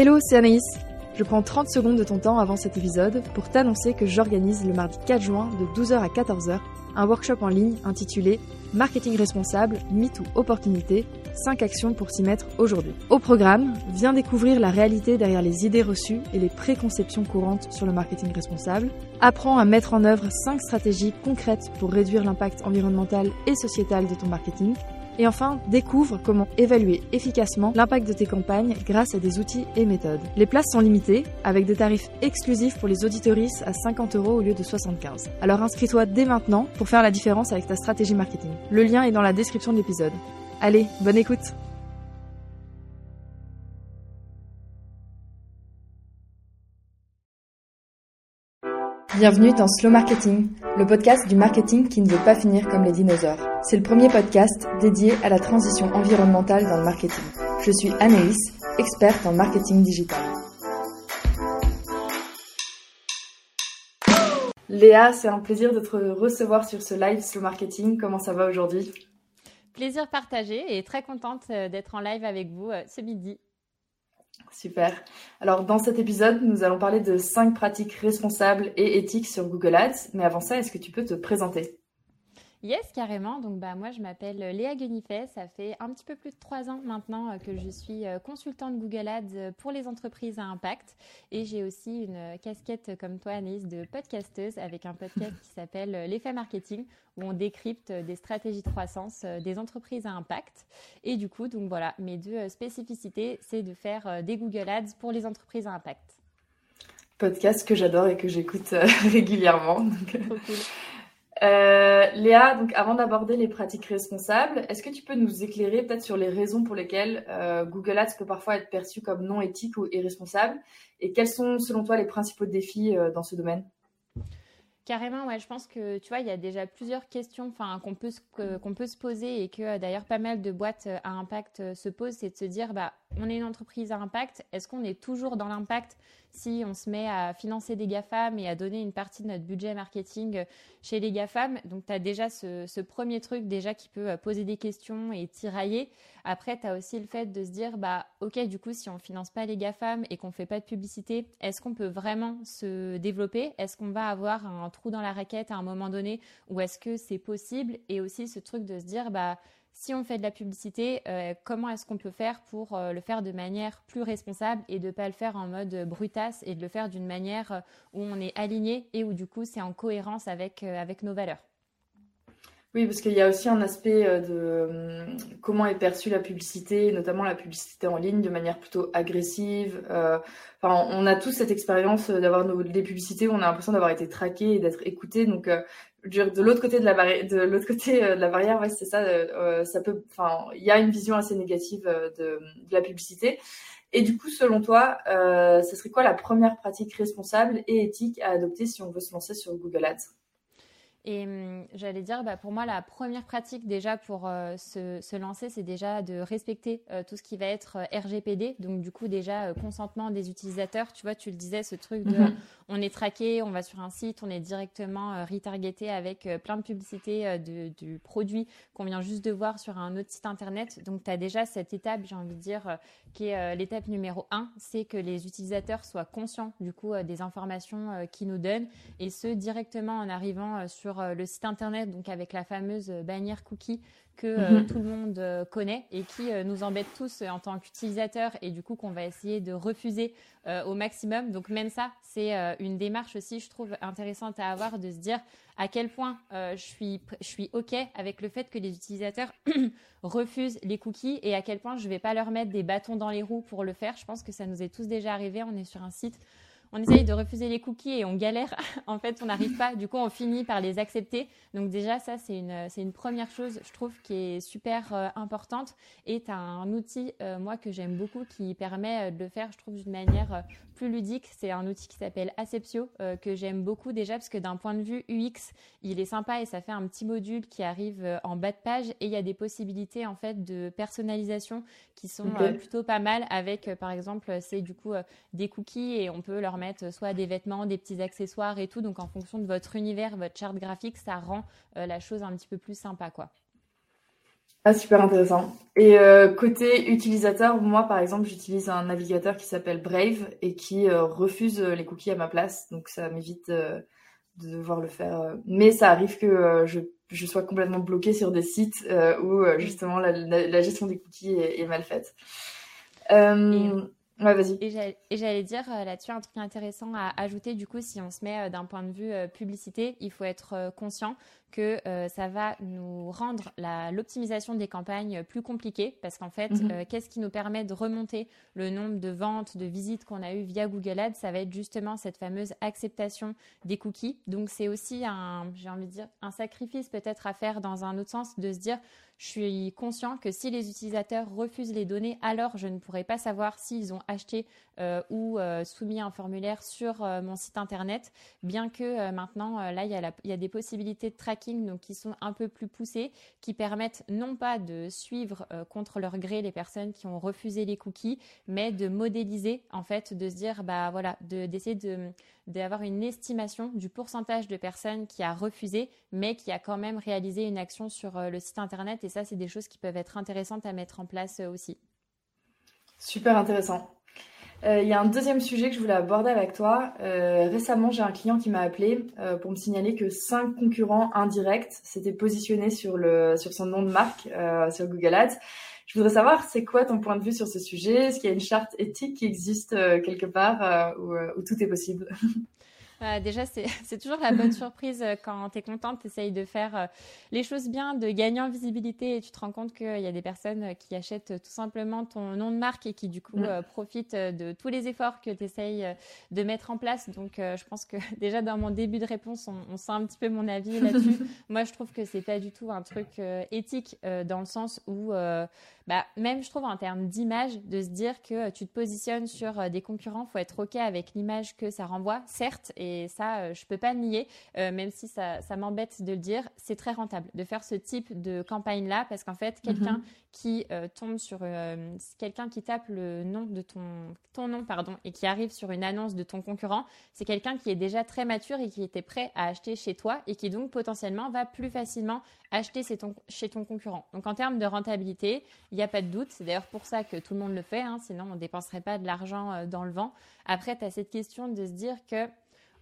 Hello, c'est Anaïs. Je prends 30 secondes de ton temps avant cet épisode pour t'annoncer que j'organise le mardi 4 juin de 12h à 14h un workshop en ligne intitulé Marketing responsable, mythe ou opportunité, 5 actions pour s'y mettre aujourd'hui. Au programme, viens découvrir la réalité derrière les idées reçues et les préconceptions courantes sur le marketing responsable. Apprends à mettre en œuvre 5 stratégies concrètes pour réduire l'impact environnemental et sociétal de ton marketing et enfin, découvre comment évaluer efficacement l'impact de tes campagnes grâce à des outils et méthodes. Les places sont limitées, avec des tarifs exclusifs pour les auditoristes à 50 euros au lieu de 75. Alors inscris-toi dès maintenant pour faire la différence avec ta stratégie marketing. Le lien est dans la description de l'épisode. Allez, bonne écoute Bienvenue dans Slow Marketing, le podcast du marketing qui ne veut pas finir comme les dinosaures. C'est le premier podcast dédié à la transition environnementale dans le marketing. Je suis Anaïs, experte en marketing digital. Léa, c'est un plaisir de te recevoir sur ce live Slow Marketing. Comment ça va aujourd'hui? Plaisir partagé et très contente euh, d'être en live avec vous euh, ce midi. Super. Alors, dans cet épisode, nous allons parler de 5 pratiques responsables et éthiques sur Google Ads. Mais avant ça, est-ce que tu peux te présenter? Yes, carrément. Donc, bah, moi, je m'appelle Léa Guenifet. Ça fait un petit peu plus de trois ans maintenant euh, que je suis euh, consultante Google Ads euh, pour les entreprises à impact. Et j'ai aussi une casquette comme toi, Anaïs, de podcasteuse avec un podcast qui s'appelle L'effet marketing où on décrypte des stratégies de croissance des entreprises à impact. Et du coup, donc voilà, mes deux spécificités, c'est de faire des Google Ads pour les entreprises à impact. Podcast que j'adore et que j'écoute régulièrement. Trop cool. Euh, Léa, donc avant d'aborder les pratiques responsables, est-ce que tu peux nous éclairer peut-être sur les raisons pour lesquelles euh, Google Ads peut parfois être perçu comme non éthique ou irresponsable? Et quels sont selon toi les principaux défis euh, dans ce domaine? Carrément, ouais. Je pense que tu vois, il y a déjà plusieurs questions, qu'on peut qu'on peut se poser et que d'ailleurs pas mal de boîtes à impact se posent, c'est de se dire, bah, on est une entreprise à impact. Est-ce qu'on est toujours dans l'impact si on se met à financer des GAFAM et à donner une partie de notre budget marketing chez les GAFAM? Donc, tu as déjà ce, premier truc déjà qui peut euh, poser des questions et tirailler. Après, tu as aussi le fait de se dire, bah, OK, du coup, si on finance pas les GAFAM et qu'on fait pas de publicité, est-ce qu'on peut vraiment se développer? Est-ce qu'on va avoir un trou dans la raquette à un moment donné ou est-ce que c'est possible? Et aussi ce truc de se dire, bah, si on fait de la publicité, euh, comment est-ce qu'on peut faire pour euh, le faire de manière plus responsable et de ne pas le faire en mode brutasse et de le faire d'une manière euh, où on est aligné et où du coup c'est en cohérence avec, avec nos valeurs? Oui, parce qu'il y a aussi un aspect de comment est perçue la publicité, notamment la publicité en ligne, de manière plutôt agressive. enfin, on a tous cette expérience d'avoir des publicités où on a l'impression d'avoir été traqué et d'être écouté. Donc, de l'autre côté de la barrière, de l'autre côté euh, de la barrière, ouais, c'est ça. Euh, euh, ça peut, enfin, il y a une vision assez négative de, de, la publicité. Et du coup, selon toi, euh, ce serait quoi la première pratique responsable et éthique à adopter si on veut se lancer sur Google Ads? Et hum, j'allais dire, bah, pour moi, la première pratique déjà pour se, se, lancer, c'est déjà de respecter tout ce qui va être RGPD. Donc, du coup, déjà, consentement des utilisateurs. Tu vois, tu le disais, ce truc de mhm on est traqué, on va sur un site, on est directement euh, retargeté avec euh, plein de publicités euh, du produit qu'on vient juste de voir sur un autre site internet. Donc, tu as déjà cette étape, j'ai envie de dire, qui est l'étape numéro un, c'est que les utilisateurs soient conscients du coup des informations qu'ils nous donnent et ce directement en arrivant sur le site internet, donc avec la fameuse bannière cookie que mhm. tout le monde connaît et qui nous embête tous en tant qu'utilisateurs et du coup qu'on va essayer de refuser au maximum. Donc même ça, c'est une démarche aussi, je trouve, intéressante à avoir de se dire à quel point euh, je, suis, je suis OK avec le fait que les utilisateurs refusent les cookies et à quel point je ne vais pas leur mettre des bâtons dans les roues pour le faire. Je pense que ça nous est tous déjà arrivé. On est sur un site on essaye de refuser les cookies et on galère. en fait, on n'arrive pas. Du coup, on finit par les accepter. Donc déjà, ça, c'est une, c'est une première chose, je trouve, qui est super euh, importante. Et tu as un outil, euh, moi, que j'aime beaucoup, qui permet euh, de le faire, je trouve, d'une manière plus ludique. C'est un outil qui s'appelle Aceptio, que j'aime beaucoup déjà, parce que d'un point de vue UX, il est sympa et ça fait un petit module qui arrive en bas de page. Et il y a des possibilités, en fait, de personnalisation qui sont plutôt pas mal avec, par exemple, c'est du coup des cookies et on peut leur mettre soit des vêtements, des petits accessoires et tout. Donc en fonction de votre univers, votre charte graphique, ça rend euh, la chose un petit peu plus sympa, quoi. Ah, super intéressant. Et euh, côté utilisateur, moi par exemple, j'utilise un navigateur qui s'appelle Brave et qui euh, refuse les cookies à ma place. Donc ça m'évite de devoir le faire. Mais ça arrive que je, je, sois complètement bloquée sur des sites où justement la, gestion des cookies est, mal faite. Ouais, vas-y. Et j'allais dire euh, là-dessus un truc intéressant à ajouter, du coup, si on se met euh, d'un point de vue euh, publicité, il faut être conscient que ça va nous rendre l'optimisation des campagnes plus compliquée parce qu'en fait, mhm. qu'est-ce qui nous permet de remonter le nombre de ventes, de visites qu'on a eues via Google Ads? Ça va être justement cette fameuse acceptation des cookies. Donc, c'est aussi un, j'ai envie de dire, un sacrifice peut-être à faire dans un autre sens de se dire, je suis conscient que si les utilisateurs refusent les données, alors je ne pourrai pas savoir s'ils ont acheté euh, ou euh, soumis un formulaire sur euh, mon site internet, bien que maintenant, là, il y, a des possibilités de tracking donc, qui sont un peu plus poussées, qui permettent non pas de suivre contre leur gré les personnes qui ont refusé les cookies, mais de modéliser, en fait, de se dire, bah voilà, d'essayer de d'avoir une estimation du pourcentage de personnes qui a refusé, mais qui a quand même réalisé une action sur le site internet. Et ça, c'est des choses qui peuvent être intéressantes à mettre en place aussi. Super intéressant. Euh, il y a un deuxième sujet que je voulais aborder avec toi. Euh, récemment, j'ai un client qui m'a appelé euh, pour me signaler que cinq concurrents indirects s'étaient positionnés sur, le, sur son nom de marque sur Google Ads. Je voudrais savoir, c'est quoi ton point de vue sur ce sujet? Est-ce qu'il y a une charte éthique qui existe quelque part où, où tout est possible? Euh, déjà, c'est toujours la bonne surprise euh, quand tu es contente, tu essayes de faire euh, les choses bien, de gagner en visibilité et tu te rends compte qu'il y a des personnes qui achètent tout simplement ton nom de marque et qui du coup profitent de tous les efforts que tu essayes de mettre en place. Donc, je pense que déjà dans mon début de réponse, on, sent un petit peu mon avis là-dessus. Moi, je trouve que c'est pas du tout un truc éthique dans le sens où bah, même je trouve en termes d'image, de se dire que tu te positionnes sur des concurrents, faut être OK avec l'image que ça renvoie, certes, et ça, euh, je peux pas nier, euh, même si ça, ça m'embête de le dire, c'est très rentable de faire ce type de campagne-là, parce qu'en fait, quelqu'un mhm. qui euh, tombe sur, quelqu'un qui tape le nom de ton, ton nom, pardon, et qui arrive sur une annonce de ton concurrent, c'est quelqu'un qui est déjà très mature et qui était prêt à acheter chez toi et qui donc potentiellement va plus facilement acheter chez ton, chez ton concurrent. Donc en termes de rentabilité, il n'y a pas de doute. C'est d'ailleurs pour ça que tout le monde le fait, hein, sinon on ne dépenserait pas de l'argent euh, dans le vent. Après, tu as cette question de se dire que,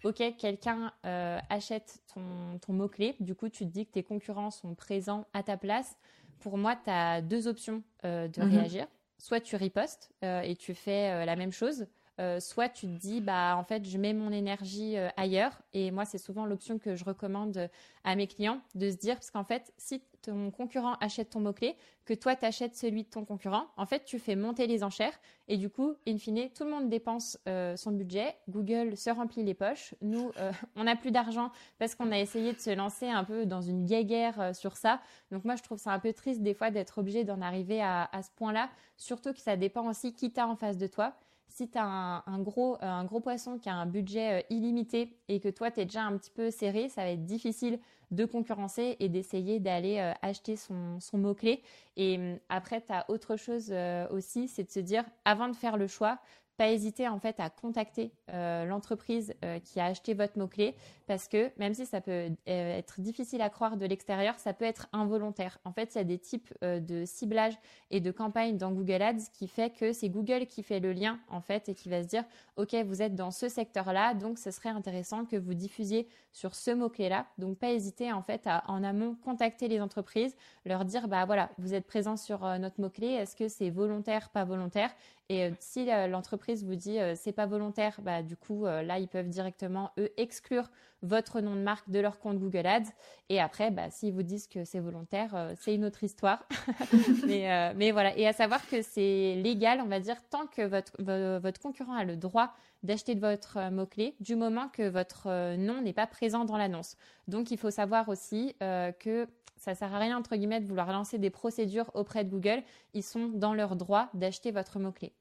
OK, quelqu'un euh, achète ton, ton mot-clé, du coup tu te dis que tes concurrents sont présents à ta place. Pour moi, tu as deux options euh, de mhm. réagir. Soit tu ripostes et tu fais la même chose, euh, soit tu te dis bah en fait je mets mon énergie euh, ailleurs et moi c'est souvent l'option que je recommande à mes clients de se dire parce qu'en fait si ton concurrent achète ton mot-clé que toi tu achètes celui de ton concurrent. En fait tu fais monter les enchères. Et du coup in fine tout le monde dépense euh, son budget. Google se remplit les poches. Nous on n'a plus d'argent parce qu'on a essayé de se lancer un peu dans une guerre sur ça. Donc moi je trouve ça un peu triste des fois d'être obligé d'en arriver à, à ce point là surtout que ça dépend aussi qui t'a en face de toi si tu as un, gros, euh, un gros poisson qui a un budget euh, illimité et que toi, tu es déjà un petit peu serré, ça va être difficile de concurrencer et d'essayer d'aller euh, acheter son, son mot-clé. Et hum, après, tu as autre chose aussi, c'est de se dire, avant de faire le choix, pas hésiter en fait à contacter euh, l'entreprise euh, qui a acheté votre mot-clé parce que même si ça peut euh, être difficile à croire de l'extérieur, ça peut être involontaire. En fait, il y a des types de ciblage et de campagne dans Google Ads qui fait que c'est Google qui fait le lien en fait et qui va se dire OK, vous êtes dans ce secteur-là, donc ce serait intéressant que vous diffusiez sur ce mot-clé-là. Donc pas hésiter en fait à en amont contacter les entreprises, leur dire bah voilà, vous êtes présent sur notre mot-clé, est-ce que c'est volontaire, pas volontaire? Et euh, si euh, l'entreprise vous dit euh, c'est pas volontaire, bah du coup là ils peuvent directement eux exclure votre nom de marque de leur compte Google Ads. Et après, bah, s'ils vous disent que c'est volontaire, c'est une autre histoire. mais, voilà. Et à savoir que c'est légal, on va dire, tant que votre, votre concurrent a le droit d'acheter de votre mot-clé, du moment que votre nom n'est pas présent dans l'annonce. Donc il faut savoir aussi que ça sert à rien, entre guillemets, de vouloir lancer des procédures auprès de Google. Ils sont dans leur droit d'acheter votre mot-clé.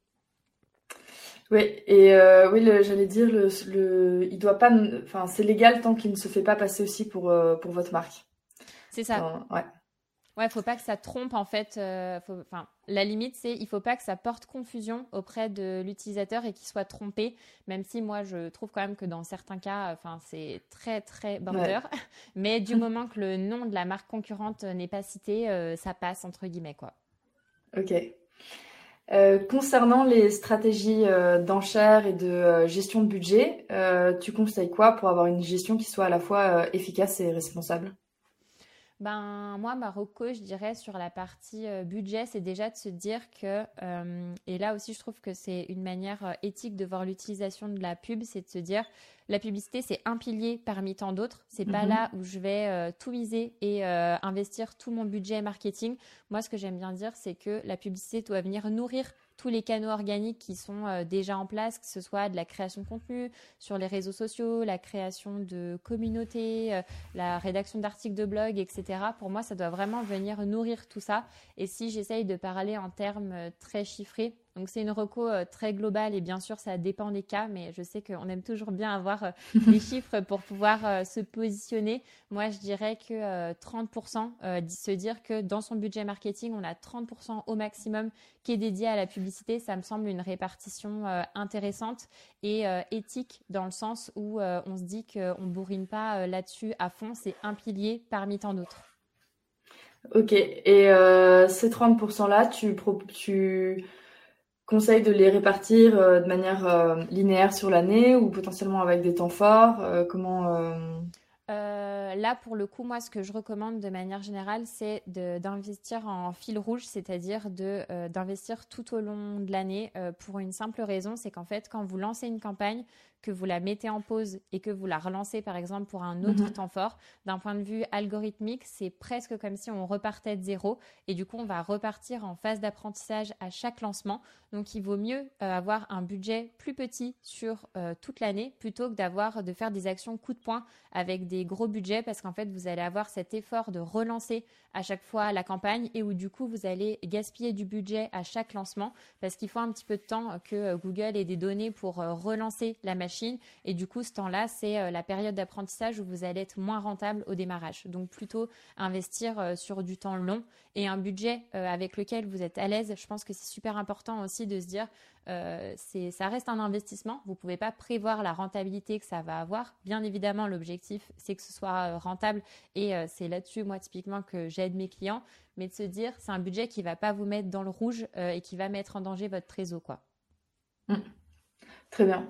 Oui, et euh, oui, j'allais dire, le, il doit pas, enfin, c'est légal tant qu'il ne se fait pas passer aussi pour, euh, pour votre marque. C'est ça. ouais. Ouais, faut pas que ça trompe en fait. Euh, enfin, la limite c'est il faut pas que ça porte confusion auprès de l'utilisateur et qu'il soit trompé. Même si moi je trouve quand même que dans certains cas, enfin c'est très très border. Mais du moment que le nom de la marque concurrente n'est pas cité, euh, ça passe entre guillemets quoi. Ok. Euh, concernant les stratégies d'enchères et de gestion de budget, tu conseilles quoi pour avoir une gestion qui soit à la fois efficace et responsable? Ben, moi, Marocco, je dirais sur la partie euh, budget, c'est déjà de se dire que, euh, et là aussi, je trouve que c'est une manière euh, éthique de voir l'utilisation de la pub, c'est de se dire, la publicité, c'est un pilier parmi tant d'autres. C'est pas mhm. là où je vais tout miser et investir tout mon budget marketing. Moi, ce que j'aime bien dire, c'est que la publicité doit venir nourrir tous les canaux organiques qui sont euh, déjà en place, que ce soit de la création de contenu sur les réseaux sociaux, la création de communautés, euh, la rédaction d'articles de blog, etc. Pour moi, ça doit vraiment venir nourrir tout ça. Et si j'essaye de parler en termes euh, très chiffrés, donc c'est une reco euh, très globale et bien sûr ça dépend des cas, mais je sais qu'on aime toujours bien avoir euh, les chiffres pour pouvoir euh, se positionner. Moi je dirais que 30%, se dire que dans son budget marketing on a 30% au maximum qui est dédié à la publicité, ça me semble une répartition intéressante et éthique dans le sens où on se dit qu'on bourrine pas là-dessus à fond, c'est un pilier parmi tant d'autres. Ok, et ces 30% là, tu, tu conseille de les répartir euh, de manière euh, linéaire sur l'année ou potentiellement avec des temps forts euh, Comment là, pour le coup, moi, ce que je recommande de manière générale, c'est d'investir en fil rouge, c'est-à-dire d'investir tout au long de l'année pour une simple raison, c'est qu'en fait, quand vous lancez une campagne, que vous la mettez en pause et que vous la relancez par exemple pour un autre mhm. temps fort, d'un point de vue algorithmique, c'est presque comme si on repartait de zéro et du coup on va repartir en phase d'apprentissage à chaque lancement. Donc il vaut mieux euh, avoir un budget plus petit sur euh, toute l'année plutôt que d'avoir de faire des actions coup de poing avec des gros budgets parce qu'en fait vous allez avoir cet effort de relancer à chaque fois la campagne et où du coup vous allez gaspiller du budget à chaque lancement parce qu'il faut un petit peu de temps que euh, Google ait des données pour relancer la machine et du coup, ce temps-là, c'est euh, la période d'apprentissage où vous allez être moins rentable au démarrage. Donc plutôt investir euh, sur du temps long et un budget euh, avec lequel vous êtes à l'aise. Je pense que c'est super important aussi de se dire, ça reste un investissement. Vous ne pouvez pas prévoir la rentabilité que ça va avoir. Bien évidemment, l'objectif, c'est que ce soit rentable et c'est là-dessus, moi, typiquement, que j'aide mes clients. Mais de se dire, c'est un budget qui ne va pas vous mettre dans le rouge et qui va mettre en danger votre trésor, quoi. Mmh. Très bien.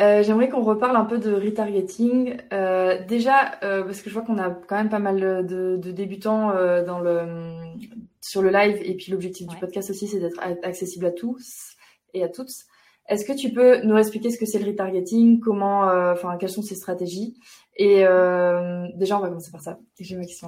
Euh, j'aimerais qu'on reparle un peu de retargeting. Euh, déjà, euh, parce que je vois qu'on a quand même pas mal de, de débutants euh, dans le, sur le live, et puis l'objectif du podcast aussi, c'est d'être accessible à tous et à toutes. Est-ce que tu peux nous expliquer ce que c'est le retargeting, comment, euh, enfin, quelles sont ses stratégies? Et déjà, on va commencer par ça.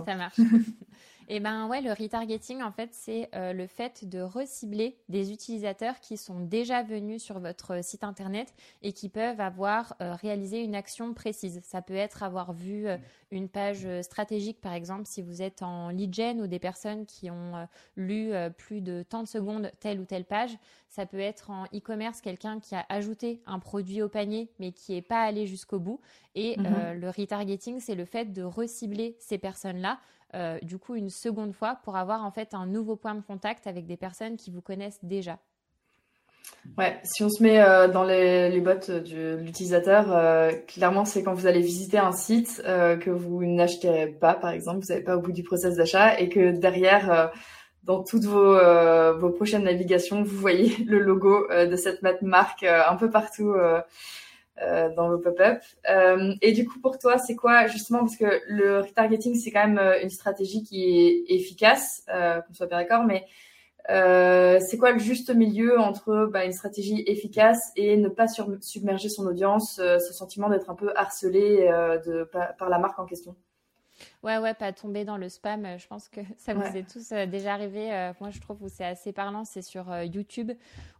Ça marche. Eh ben ouais, le retargeting, en fait, c'est euh, le fait de recibler des utilisateurs qui sont déjà venus sur votre site internet et qui peuvent avoir euh, réalisé une action précise. Ça peut être avoir vu euh, une page stratégique, par exemple, si vous êtes en lead gen ou des personnes qui ont lu plus de tant de secondes telle ou telle page. Ça peut être en e-commerce, quelqu'un qui a ajouté un produit au panier mais qui n'est pas allé jusqu'au bout. Et mm-hmm. le retargeting, c'est le fait de recibler ces personnes-là euh, du coup une seconde fois pour avoir en fait un nouveau point de contact avec des personnes qui vous connaissent déjà. Ouais, si on se met euh, dans les, les bottes de l'utilisateur, euh, clairement c'est quand vous allez visiter un site que vous n'achetez pas, par exemple, vous n'êtes pas au bout du process d'achat et que derrière, dans toutes vos, vos prochaines navigations, vous voyez le logo de cette marque un peu partout euh, dans vos pop-up. Euh, et du coup, pour toi, c'est quoi justement parce que le retargeting, c'est quand même euh, une stratégie qui est efficace, euh, qu'on soit bien d'accord, mais euh, c'est quoi le juste milieu entre bah, une stratégie efficace et ne pas submerger son audience, ce sentiment d'être un peu harcelé de, par la marque en question? Ouais, ouais, pas tomber dans le spam. Euh, je pense que ça vous est tous euh, déjà arrivé. Euh, moi, je trouve que c'est assez parlant. C'est sur YouTube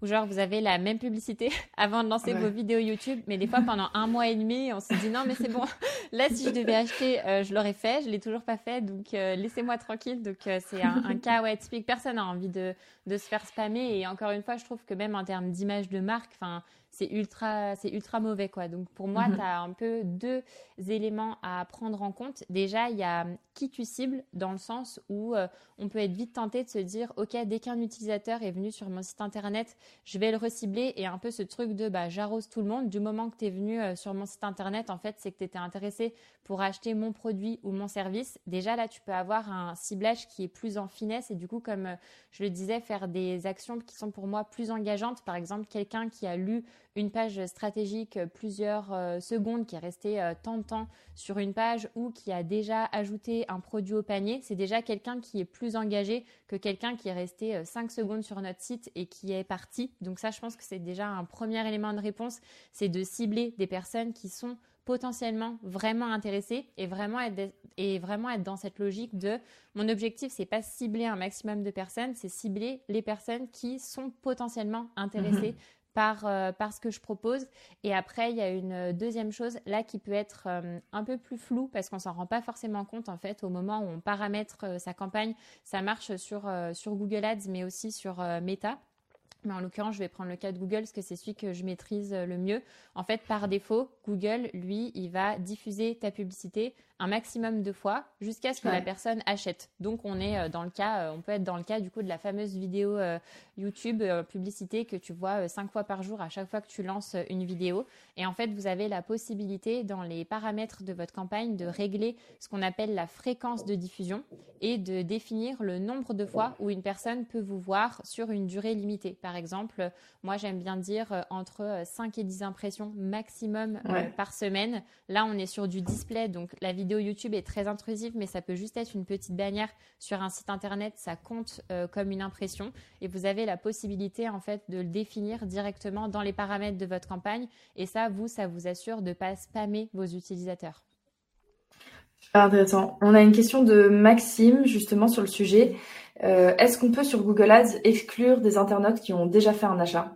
où, genre, vous avez la même publicité avant de lancer vos vidéos YouTube. Mais des fois, pendant un mois et demi, on se dit non, mais c'est bon. Là, si je devais acheter, je l'aurais fait. Je l'ai toujours pas fait. Donc, laissez-moi tranquille. Donc, c'est un, un, cas ouais, typique. Personne n'a envie de, de se faire spammer. Et encore une fois, je trouve que même en termes d'image de marque, enfin, c'est ultra, c'est ultra mauvais quoi. Donc pour moi, mhm. tu as un peu deux éléments à prendre en compte. Déjà, il y a qui tu cibles dans le sens où euh, on peut être vite tenté de se dire, OK, dès qu'un utilisateur est venu sur mon site internet, je vais le recibler et un peu ce truc de bah, j'arrose tout le monde. Du moment que tu es venu euh, sur mon site internet, en fait, c'est que tu étais intéressé pour acheter mon produit ou mon service. Déjà, là, tu peux avoir un ciblage qui est plus en finesse et du coup, comme euh, je le disais, faire des actions qui sont pour moi plus engageantes. Par exemple, quelqu'un qui a lu une page stratégique plusieurs secondes, qui est resté tant de temps sur une page ou qui a déjà ajouté un produit au panier, c'est déjà quelqu'un qui est plus engagé que quelqu'un qui est resté 5 euh, secondes sur notre site et qui est parti. Donc ça, je pense que c'est déjà un premier élément de réponse, c'est de cibler des personnes qui sont potentiellement vraiment intéressées et vraiment être, et vraiment être dans cette logique de mon objectif c'est pas cibler un maximum de personnes c'est cibler les personnes qui sont potentiellement intéressées mhm par, euh, par ce que je propose. Et après, il y a une deuxième chose là qui peut être euh, un peu plus floue parce qu'on s'en rend pas forcément compte en fait au moment où on paramètre euh, sa campagne. Ça marche sur, sur Google Ads mais aussi sur Meta. Mais en l'occurrence, je vais prendre le cas de Google parce que c'est celui que je maîtrise le mieux. En fait, par défaut, Google, lui, il va diffuser ta publicité un maximum de fois jusqu'à ce que la personne achète. Donc on est euh, dans le cas, euh, on peut être dans le cas du coup de la fameuse vidéo euh, YouTube publicité que tu vois cinq fois par jour à chaque fois que tu lances une vidéo. Et en fait, vous avez la possibilité dans les paramètres de votre campagne de régler ce qu'on appelle la fréquence de diffusion et de définir le nombre de fois où une personne peut vous voir sur une durée limitée. Par exemple, moi j'aime bien dire entre 5 et 10 impressions maximum par semaine. Là, on est sur du display, donc la vidéo vidéo YouTube est très intrusive, mais ça peut juste être une petite bannière sur un site internet. Ça compte euh, comme une impression et vous avez la possibilité en fait de le définir directement dans les paramètres de votre campagne. Et ça, vous, ça vous assure de ne pas spammer vos utilisateurs. Intéressant. On a une question de Maxime justement sur le sujet. Euh, est-ce qu'on peut sur Google Ads exclure des internautes qui ont déjà fait un achat?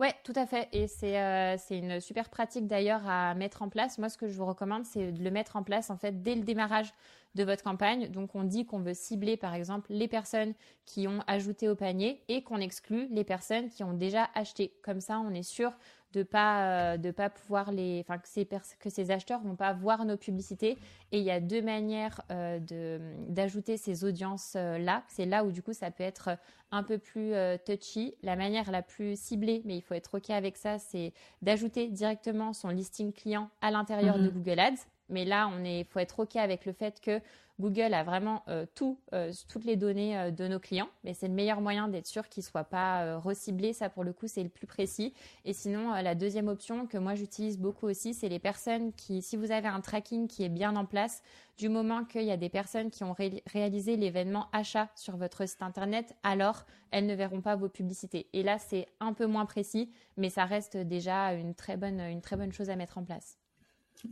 Oui, tout à fait. Et euh, c'est une super pratique d'ailleurs à mettre en place. Moi, ce que je vous recommande, c'est de le mettre en place en fait dès le démarrage de votre campagne. Donc, on dit qu'on veut cibler par exemple les personnes qui ont ajouté au panier et qu'on exclut les personnes qui ont déjà acheté. Comme ça, on est sûr de pas euh, de pas pouvoir les enfin que ces que ces acheteurs vont pas voir nos publicités. Et il y a deux manières euh, de d'ajouter ces audiences euh, là. C'est là où du coup ça peut être un peu plus touchy. La manière la plus ciblée mais il faut être ok avec ça c'est d'ajouter directement son listing client à l'intérieur de mm-hmm. Google Ads. Mais là on est faut être ok avec le fait que Google a vraiment euh, euh, toutes les données euh, de nos clients, mais c'est le meilleur moyen d'être sûr qu'ils ne soient pas reciblés. Ça, pour le coup, c'est le plus précis. Et sinon, la deuxième option que moi j'utilise beaucoup aussi, c'est les personnes qui, si vous avez un tracking qui est bien en place, du moment qu'il y a des personnes qui ont réalisé l'événement achat sur votre site internet, alors elles ne verront pas vos publicités. Et là, c'est un peu moins précis, mais ça reste déjà une très bonne, une très bonne chose à mettre en place.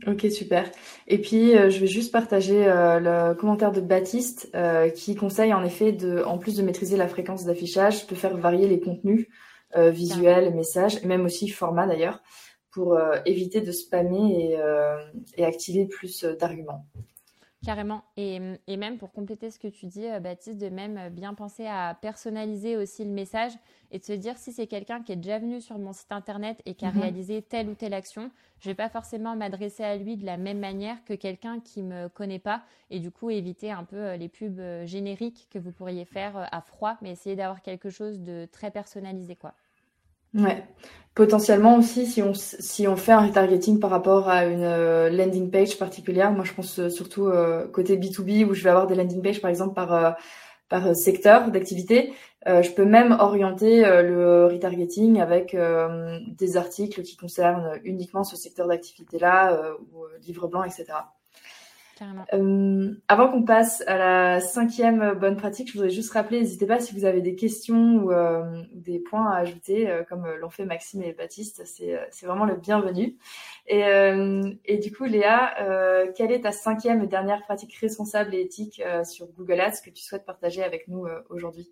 Ok, super. Et puis, euh, je vais juste partager euh, le commentaire de Baptiste euh, qui conseille en effet, de, en plus de maîtriser la fréquence d'affichage, de faire varier les contenus visuels, messages, et même aussi format d'ailleurs, pour éviter de spammer et, et activer plus d'arguments. Carrément. Et, et, même pour compléter ce que tu dis, euh, Baptiste, de même euh, bien penser à personnaliser aussi le message et de se dire si c'est quelqu'un qui est déjà venu sur mon site internet et qui a mhm. réalisé telle ou telle action, je vais pas forcément m'adresser à lui de la même manière que quelqu'un qui me connaît pas et du coup éviter un peu euh, les pubs génériques que vous pourriez faire à froid, mais essayer d'avoir quelque chose de très personnalisé, quoi. Ouais. Potentiellement aussi, si on, si on fait un retargeting par rapport à une euh, landing page particulière, moi je pense euh, surtout euh, côté B2B où je vais avoir des landing pages par exemple par, par secteur d'activité, je peux même orienter le retargeting avec des articles qui concernent uniquement ce secteur d'activité-là, ou livre blanc, etc. Euh, avant qu'on passe à la cinquième bonne pratique, je voudrais juste rappeler, n'hésitez pas si vous avez des questions ou euh, des points à ajouter, euh, comme l'ont fait Maxime et Baptiste, c'est vraiment le bienvenu. Et, et du coup, Léa, quelle est ta cinquième et dernière pratique responsable et éthique sur Google Ads que tu souhaites partager avec nous aujourd'hui?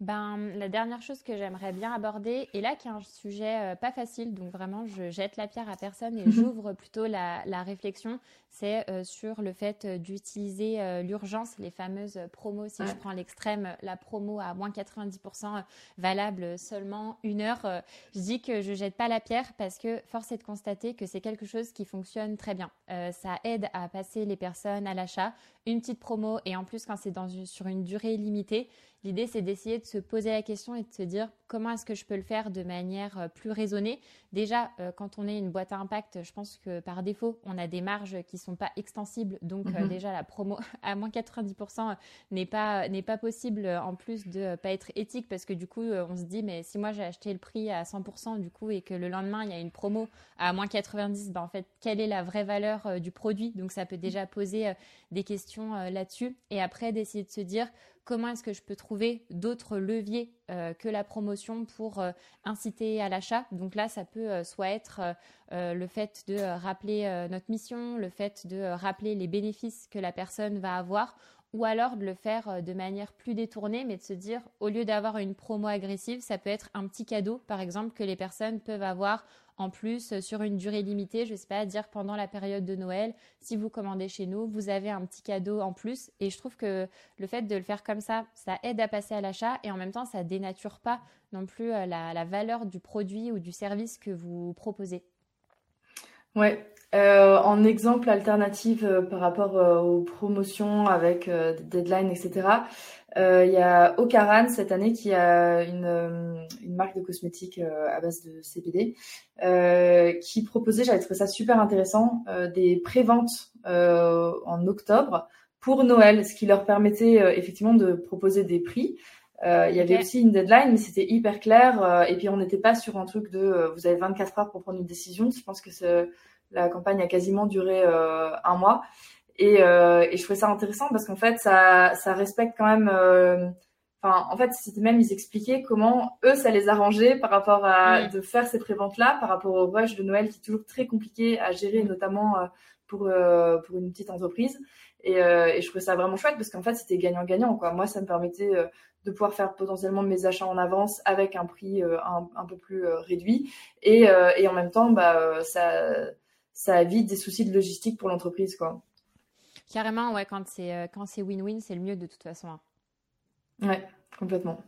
Ben, la dernière chose que j'aimerais bien aborder, et là qui est un sujet euh, pas facile, donc vraiment je jette la pierre à personne et j'ouvre plutôt la, réflexion, c'est euh, sur le fait euh, d'utiliser l'urgence, les fameuses promos. Si je prends l'extrême, la promo à moins 90% valable seulement une heure, je dis que je jette pas la pierre parce que force est de constater que c'est quelque chose qui fonctionne très bien. ça aide à passer les personnes à l'achat, une petite promo et en plus quand c'est sur une durée limitée, L'idée, c'est d'essayer de se poser la question et de se dire comment est-ce que je peux le faire de manière euh, plus raisonnée. Déjà, euh, quand on est une boîte à impact, je pense que par défaut, on a des marges qui sont pas extensibles. Donc euh, mhm. déjà, la promo à moins 90% n'est pas, n'est pas possible en plus de pas être éthique parce que du coup, on se dit, mais si moi j'ai acheté le prix à 100% du coup et que le lendemain, il y a une promo à moins 90%, ben, en fait, quelle est la vraie valeur du produit? Donc ça peut déjà poser des questions là-dessus. Et après, d'essayer de se dire, comment est-ce que je peux trouver d'autres leviers euh, que la promotion pour euh, inciter à l'achat. Donc là, ça peut euh, soit être le fait de rappeler notre mission, le fait de rappeler les bénéfices que la personne va avoir, ou alors de le faire de manière plus détournée, mais de se dire, au lieu d'avoir une promo agressive, ça peut être un petit cadeau, par exemple, que les personnes peuvent avoir en plus euh, sur une durée limitée, je ne sais pas, dire pendant la période de Noël, si vous commandez chez nous, vous avez un petit cadeau en plus. Et je trouve que le fait de le faire comme ça, ça aide à passer à l'achat et en même temps, ça dénature pas non plus euh, la, valeur du produit ou du service que vous proposez. Ouais, euh, en exemple alternatif par rapport aux promotions avec des deadlines, etc. Il y a Ocaran cette année qui a une, une marque de cosmétiques à base de CBD euh, qui proposait, j'avais trouvé ça super intéressant, euh, des préventes euh, en octobre pour Noël, ce qui leur permettait effectivement de proposer des prix. il y avait aussi une deadline, mais c'était hyper clair. et puis on n'était pas sur un truc de vous avez 24 heures pour prendre une décision. Je pense que la campagne a quasiment duré un mois. Et, et, je trouvais ça intéressant parce qu'en fait, ça, ça respecte quand même en fait, c'était même, ils expliquaient comment eux, ça les arrangeait par rapport à de faire ces préventes-là, par rapport au rush de Noël qui est toujours très compliqué à gérer, notamment euh, pour, euh, pour une petite entreprise. Et, euh, et, je trouvais ça vraiment chouette parce qu'en fait, c'était gagnant-gagnant. Quoi. Moi, ça me permettait de pouvoir faire potentiellement mes achats en avance avec un prix un, un, peu plus réduit. Et, et en même temps, bah, ça, ça évite des soucis de logistique pour l'entreprise. quoi. Carrément, ouais, quand c'est quand c'est win-win, c'est le mieux de toute façon. Hein. Ouais, complètement.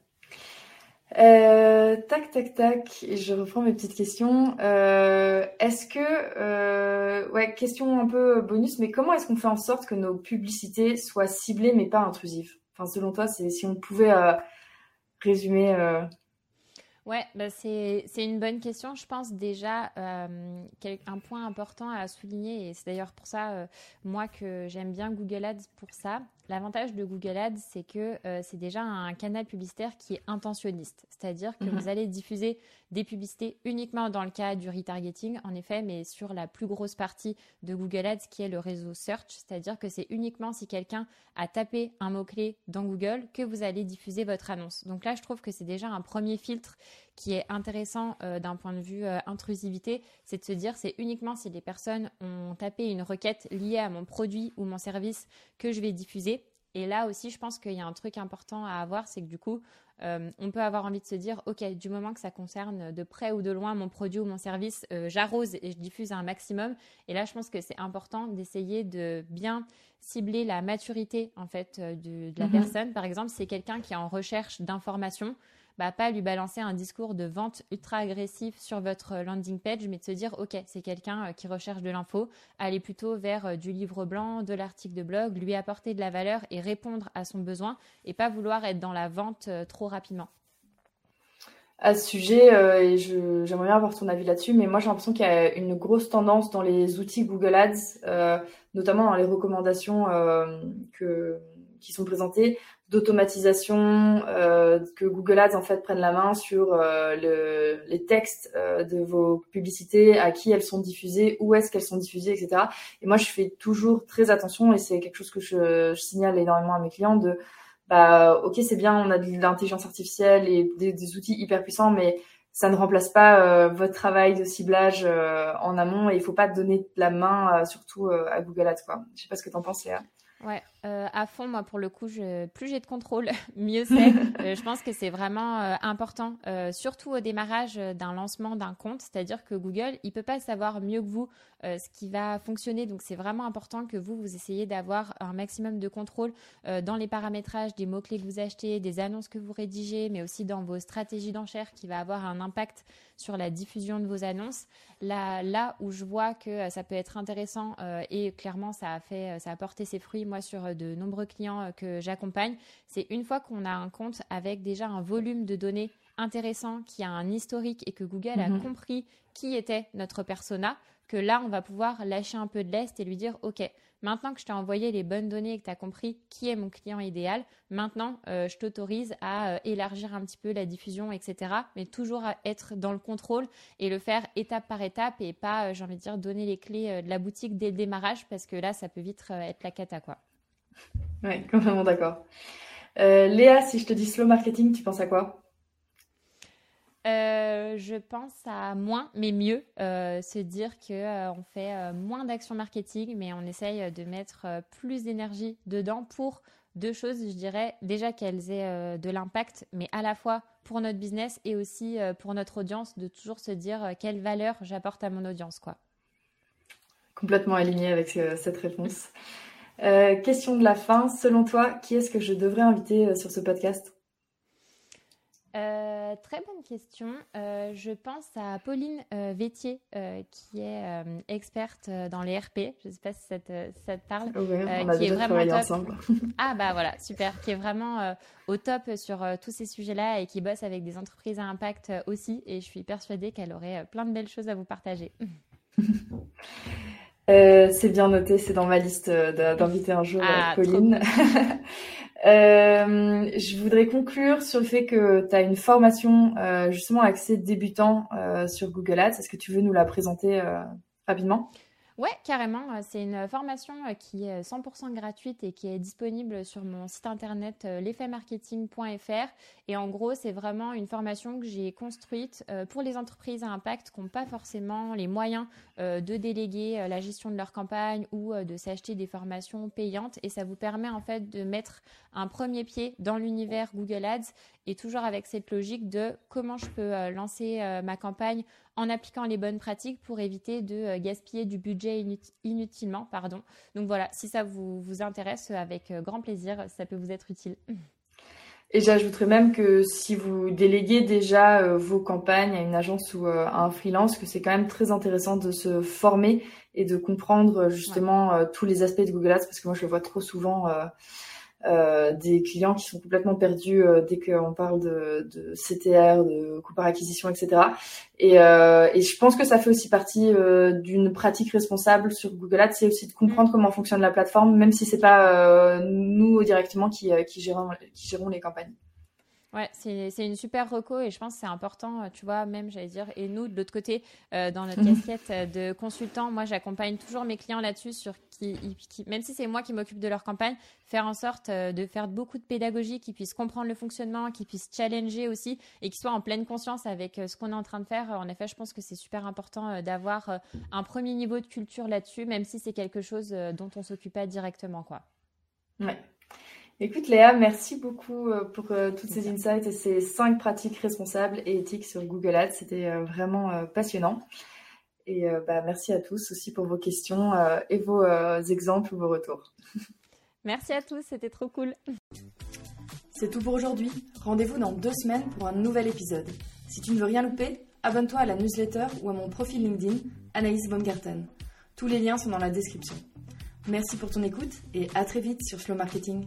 Euh, tac, tac, tac. Je reprends mes petites questions. Euh, est-ce que, euh, ouais, question un peu bonus, mais comment est-ce qu'on fait en sorte que nos publicités soient ciblées mais pas intrusives? Enfin, selon toi, si on pouvait résumer. Ouais, bah c'est une bonne question. Je pense déjà un point important à souligner, et c'est d'ailleurs pour ça, moi, que j'aime bien Google Ads pour ça, L'avantage de Google Ads, c'est que euh, c'est déjà un canal publicitaire qui est intentionniste, c'est-à-dire que mhm. vous allez diffuser des publicités uniquement dans le cas du retargeting, en effet, mais sur la plus grosse partie de Google Ads qui est le réseau search, c'est-à-dire que c'est uniquement si quelqu'un a tapé un mot-clé dans Google que vous allez diffuser votre annonce. Donc là, je trouve que c'est déjà un premier filtre qui est intéressant euh, d'un point de vue euh, intrusivité, c'est de se dire c'est uniquement si les personnes ont tapé une requête liée à mon produit ou mon service que je vais diffuser. Et là aussi, je pense qu'il y a un truc important à avoir, c'est que du coup, euh, on peut avoir envie de se dire, OK, du moment que ça concerne de près ou de loin mon produit ou mon service, j'arrose et je diffuse un maximum. Et là, je pense que c'est important d'essayer de bien cibler la maturité en fait de, la mhm. personne. Par exemple, si c'est quelqu'un qui est en recherche d'informations, bah, pas lui balancer un discours de vente ultra agressif sur votre landing page, mais de se dire, OK, c'est quelqu'un euh, qui recherche de l'info, aller plutôt vers euh, du livre blanc, de l'article de blog, lui apporter de la valeur et répondre à son besoin et pas vouloir être dans la vente euh, trop rapidement. À ce sujet, et j'aimerais bien avoir ton avis là-dessus, mais moi j'ai l'impression qu'il y a une grosse tendance dans les outils Google Ads, notamment dans les recommandations que, qui sont présentées, d'automatisation, euh, que Google Ads en fait prenne la main sur euh, le, les textes euh, de vos publicités, à qui elles sont diffusées, où est-ce qu'elles sont diffusées, etc. Et moi, je fais toujours très attention et c'est quelque chose que je, je, signale énormément à mes clients de, bah, ok, c'est bien, on a de l'intelligence artificielle et des, outils hyper puissants, mais ça ne remplace pas votre travail de ciblage en amont et il faut pas donner la main, surtout à Google Ads, quoi. Je sais pas ce que t'en penses, Léa. Ouais, euh, à fond, moi pour le coup, je, plus j'ai de contrôle, mieux c'est. Euh, je pense que c'est vraiment euh, important, surtout au démarrage d'un lancement d'un compte, c'est-à-dire que Google, il peut pas savoir mieux que vous ce qui va fonctionner, donc c'est vraiment important que vous, vous essayez d'avoir un maximum de contrôle dans les paramétrages des mots-clés que vous achetez, des annonces que vous rédigez, mais aussi dans vos stratégies d'enchères qui va avoir un impact sur la diffusion de vos annonces. Là, là où je vois que ça peut être intéressant et clairement ça a fait, ça a porté ses fruits, moi sur de nombreux clients euh, que j'accompagne, c'est une fois qu'on a un compte avec déjà un volume de données intéressant, qui a un historique et que Google a mhm. compris qui était notre persona, que là, on va pouvoir lâcher un peu de l'est et lui dire, OK, maintenant que je t'ai envoyé les bonnes données et que tu as compris qui est mon client idéal, maintenant, euh, je t'autorise à euh, élargir un petit peu la diffusion, etc. Mais toujours à être dans le contrôle et le faire étape par étape et pas, j'ai envie de dire, donner les clés de la boutique dès le démarrage parce que là, ça peut vite être la cata, quoi. Oui, complètement d'accord. Euh, Léa, si je te dis slow marketing, tu penses à quoi? Euh, je pense à moins, mais mieux. Euh, se dire qu'on on fait moins d'actions marketing, mais on essaye de mettre plus d'énergie dedans pour deux choses, je dirais. Déjà qu'elles aient de l'impact, mais à la fois pour notre business et aussi pour notre audience, de toujours se dire quelle valeur j'apporte à mon audience. quoi. Complètement aligné avec cette réponse. Euh, question de la fin. Selon toi, qui est-ce que je devrais inviter euh, sur ce podcast? Euh, très bonne question. je pense à Pauline Vétier, qui est experte dans les RP. Je ne sais pas si ça te, parle. on a qui est vraiment ensemble. ah bah voilà, super. Qui est vraiment au top sur tous ces sujets-là et qui bosse avec des entreprises à impact aussi. Et je suis persuadée qu'elle aurait plein de belles choses à vous partager. Euh, c'est bien noté, c'est dans ma liste euh, d'inviter un jour ah, Pauline. euh, je voudrais conclure sur le fait que tu as une formation euh, justement accès débutant sur Google Ads. Est-ce que tu veux nous la présenter rapidement? Ouais, carrément. Euh, c'est une formation euh, qui est 100% gratuite et qui est disponible sur mon site internet euh, l'effetmarketing.fr. Et en gros, c'est vraiment une formation que j'ai construite pour les entreprises à impact qui n'ont pas forcément les moyens de déléguer la gestion de leur campagne ou de s'acheter des formations payantes. Et ça vous permet en fait de mettre un premier pied dans l'univers Google Ads et toujours avec cette logique de comment je peux lancer ma campagne en appliquant les bonnes pratiques pour éviter de euh, gaspiller du budget inutilement. Pardon. Donc voilà, si ça vous, vous intéresse, avec euh, grand plaisir, ça peut vous être utile. Et j'ajouterais même que si vous déléguez déjà euh, vos campagnes à une agence ou à un freelance, que c'est quand même très intéressant de se former et de comprendre justement tous les aspects de Google Ads, parce que moi je le vois trop souvent euh, des clients qui sont complètement perdus euh, dès qu'on parle de, de, CTR, de coût par acquisition, etc. Et, euh, et, je pense que ça fait aussi partie euh, d'une pratique responsable sur Google Ads, c'est aussi de comprendre mm. comment fonctionne la plateforme, même si c'est pas nous directement qui, qui, gérons, qui gérons les campagnes. Ouais, c'est une super reco et je pense que c'est important, euh, tu vois, même j'allais dire, et nous de l'autre côté, euh, dans notre casquette euh, de consultant, moi j'accompagne toujours mes clients là-dessus sur qui, qui, même si c'est moi qui m'occupe de leur campagne, faire en sorte de faire beaucoup de pédagogie, qu'ils puissent comprendre le fonctionnement, qu'ils puissent challenger aussi et qu'ils soient en pleine conscience avec ce qu'on est en train de faire. En effet, je pense que c'est super important d'avoir un premier niveau de culture là-dessus, même si c'est quelque chose dont on s'occupe pas directement, quoi. Ouais. Écoute Léa, merci beaucoup euh, pour euh, toutes ces insights et ces cinq pratiques responsables et éthiques sur Google Ads. C'était euh, vraiment passionnant. Et bah, merci à tous aussi pour vos questions et vos exemples ou vos retours. Merci à tous, c'était trop cool. C'est tout pour aujourd'hui. Rendez-vous dans deux semaines pour un nouvel épisode. Si tu ne veux rien louper, abonne-toi à la newsletter ou à mon profil LinkedIn, Anaïs Baumgarten. Tous les liens sont dans la description. Merci pour ton écoute et à très vite sur Slow Marketing.